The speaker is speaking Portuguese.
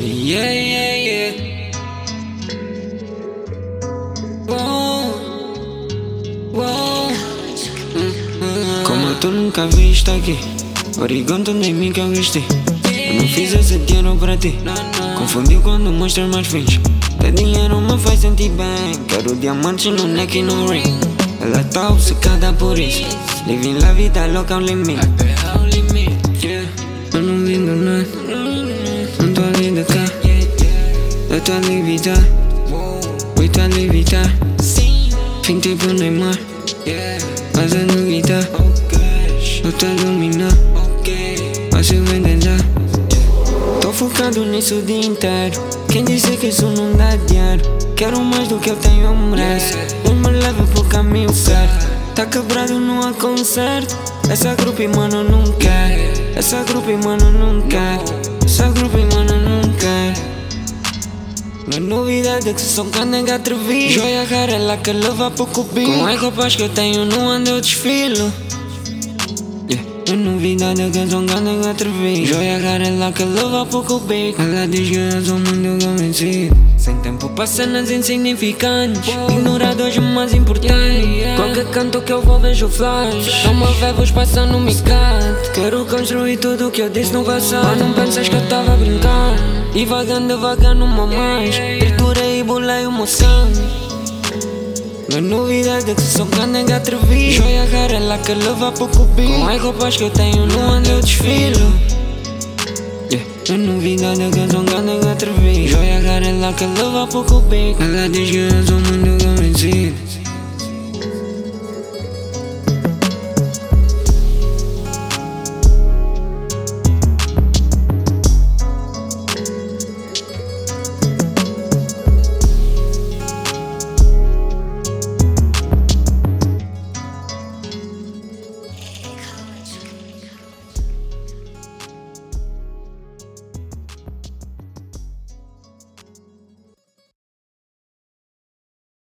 Yeah, yeah, yeah. Uou, uou. Como tu nunca viste aqui, Origonto nem mim que eu vesti. Eu não fiz esse dinheiro pra ti. Confundiu quando mostras mais fins. Ter dinheiro me faz sentir bem. Quero diamantes no neck e no ring. Ela tá obcecada por isso. Living la vida louca ao limite. Eu não vim do nada. Eu tô a levitar. Oi, tô a levitar. Fim tipo Neymar. Fazendo guitar. Eu tô a iluminar. Fácil entender. Tô focado nisso o dia inteiro. Quem disse que isso não dá dinheiro? Quero mais do que eu tenho, eu mereço. Não me leva pro caminho certo. Tá quebrado, não há conserto. Essa grupo, mano, não quer. Essa grupo, mano, não quer. Essa grupo, mano. Não é novidade é que são canega atrevido Joia cara ela que leva pouco bico Com as roupas que eu tenho no ano eu desfilo yeah. Não novidade é que são canega atrevido Joia cara ela que leva pouco bico Ela diz que eu sou muito convencido Sem tempo para cenas insignificantes. Ignorados mais importantes Qualquer canto que eu vou vejo flash. Não me vevos passando no micat Quero construir tudo o que eu disse no passado Mas não pensas que eu tava a brincar Devagando, devagar numa mais Triturei e bolei meu sangue. É novidade que sou canega atrevido. Joia cara ela que leva pouco bico Com as roupas que eu tenho no ano eu desfilo. Yeah. Não é novidade que sou canega atrevido. Joia cara ela que leva pouco bico Ela diz que eu sou muito convencido